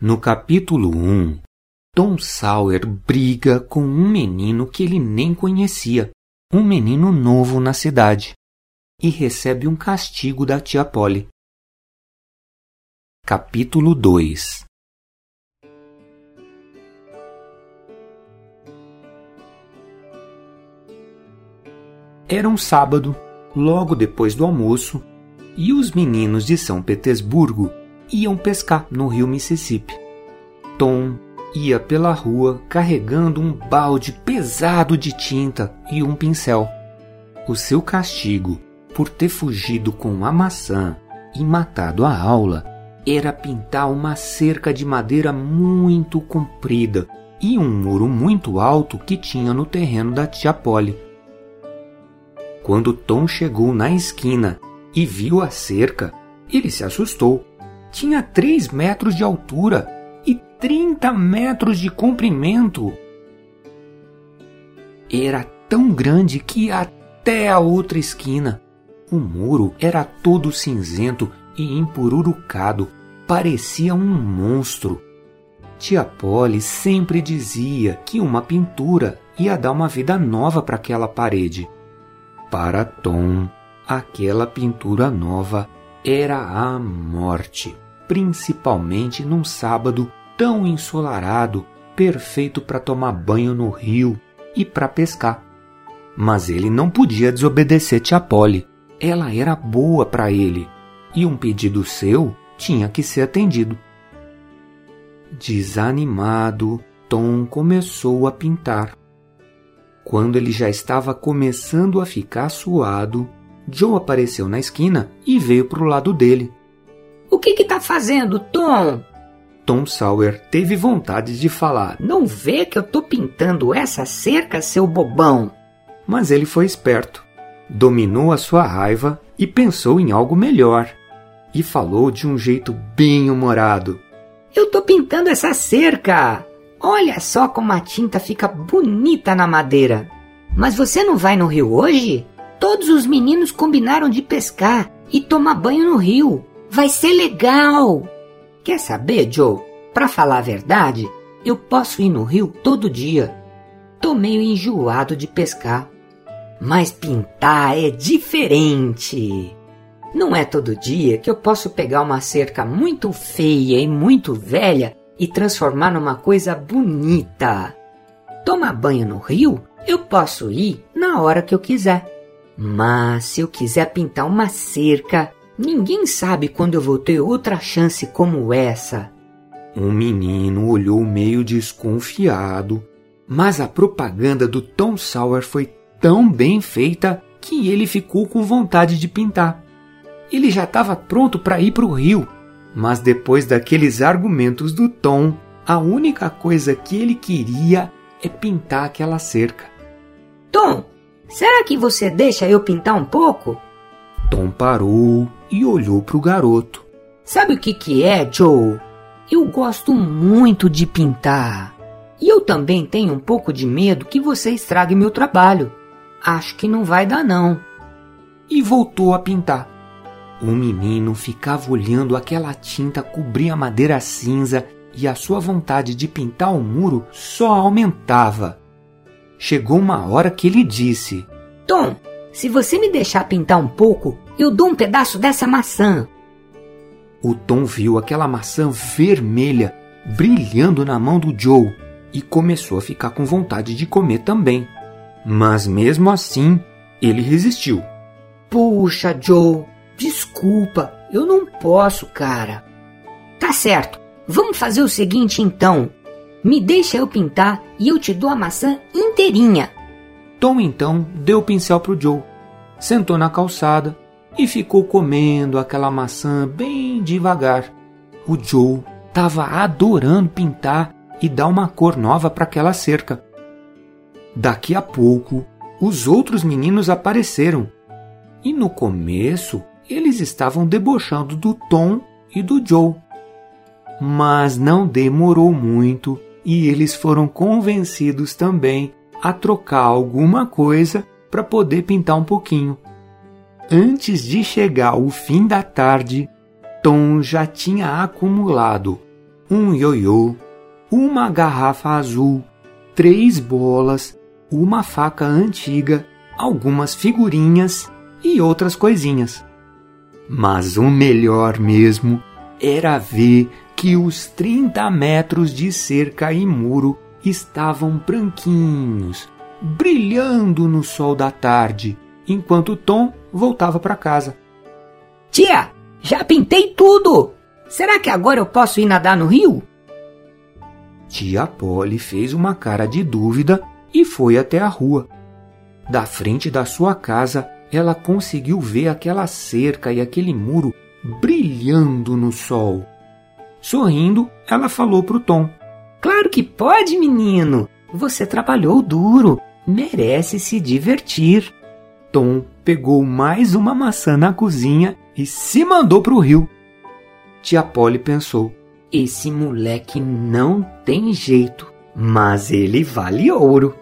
No capítulo 1, Tom Sawyer briga com um menino que ele nem conhecia, um menino novo na cidade, e recebe um castigo da tia Polly. Capítulo 2 Era um sábado, logo depois do almoço, e os meninos de São Petersburgo iam pescar no rio Mississippi. Tom ia pela rua carregando um balde pesado de tinta e um pincel. O seu castigo por ter fugido com a maçã e matado a aula era pintar uma cerca de madeira muito comprida e um muro muito alto que tinha no terreno da tia Polly. Quando Tom chegou na esquina e viu a cerca, ele se assustou. Tinha três metros de altura e 30 metros de comprimento. Era tão grande que até a outra esquina. O muro era todo cinzento e empururucado, parecia um monstro. Tia Polly sempre dizia que uma pintura ia dar uma vida nova para aquela parede. Para Tom, aquela pintura nova era a morte, principalmente num sábado tão ensolarado, perfeito para tomar banho no rio e para pescar. Mas ele não podia desobedecer Tia Polly. Ela era boa para ele e um pedido seu tinha que ser atendido. Desanimado, Tom começou a pintar. Quando ele já estava começando a ficar suado, Joe apareceu na esquina e veio para o lado dele. O que está fazendo, Tom? Tom Sawyer teve vontade de falar: Não vê que eu tô pintando essa cerca, seu bobão? Mas ele foi esperto, dominou a sua raiva e pensou em algo melhor. E falou de um jeito bem humorado: Eu tô pintando essa cerca! Olha só como a tinta fica bonita na madeira. Mas você não vai no rio hoje? Todos os meninos combinaram de pescar e tomar banho no rio. Vai ser legal. Quer saber, Joe? Para falar a verdade, eu posso ir no rio todo dia. Tô meio enjoado de pescar. Mas pintar é diferente. Não é todo dia que eu posso pegar uma cerca muito feia e muito velha e transformar numa coisa bonita. Tomar banho no rio, eu posso ir na hora que eu quiser. Mas se eu quiser pintar uma cerca, ninguém sabe quando eu vou ter outra chance como essa. Um menino olhou meio desconfiado, mas a propaganda do Tom Sawyer foi tão bem feita que ele ficou com vontade de pintar. Ele já estava pronto para ir para o rio mas depois daqueles argumentos do Tom, a única coisa que ele queria é pintar aquela cerca. Tom, será que você deixa eu pintar um pouco? Tom parou e olhou para o garoto. Sabe o que, que é, Joe? Eu gosto muito de pintar. E eu também tenho um pouco de medo que você estrague meu trabalho. Acho que não vai dar, não. E voltou a pintar. O menino ficava olhando aquela tinta cobrir a madeira cinza e a sua vontade de pintar o muro só aumentava. Chegou uma hora que ele disse: Tom, se você me deixar pintar um pouco, eu dou um pedaço dessa maçã. O Tom viu aquela maçã vermelha brilhando na mão do Joe e começou a ficar com vontade de comer também. Mas mesmo assim, ele resistiu. Puxa, Joe, Desculpa, eu não posso, cara. Tá certo, vamos fazer o seguinte então. Me deixa eu pintar e eu te dou a maçã inteirinha. Tom então deu o pincel pro Joe, sentou na calçada e ficou comendo aquela maçã bem devagar. O Joe estava adorando pintar e dar uma cor nova para aquela cerca. Daqui a pouco, os outros meninos apareceram. E no começo, eles estavam debochando do Tom e do Joe. Mas não demorou muito e eles foram convencidos também a trocar alguma coisa para poder pintar um pouquinho. Antes de chegar o fim da tarde, Tom já tinha acumulado um ioiô, uma garrafa azul, três bolas, uma faca antiga, algumas figurinhas e outras coisinhas. Mas o melhor mesmo era ver que os 30 metros de cerca e muro estavam branquinhos, brilhando no sol da tarde, enquanto Tom voltava para casa. Tia, já pintei tudo! Será que agora eu posso ir nadar no rio? Tia Polly fez uma cara de dúvida e foi até a rua. Da frente da sua casa, ela conseguiu ver aquela cerca e aquele muro brilhando no sol. Sorrindo, ela falou para o Tom: Claro que pode, menino! Você trabalhou duro, merece se divertir. Tom pegou mais uma maçã na cozinha e se mandou para o rio. Tia Polly pensou: esse moleque não tem jeito, mas ele vale ouro.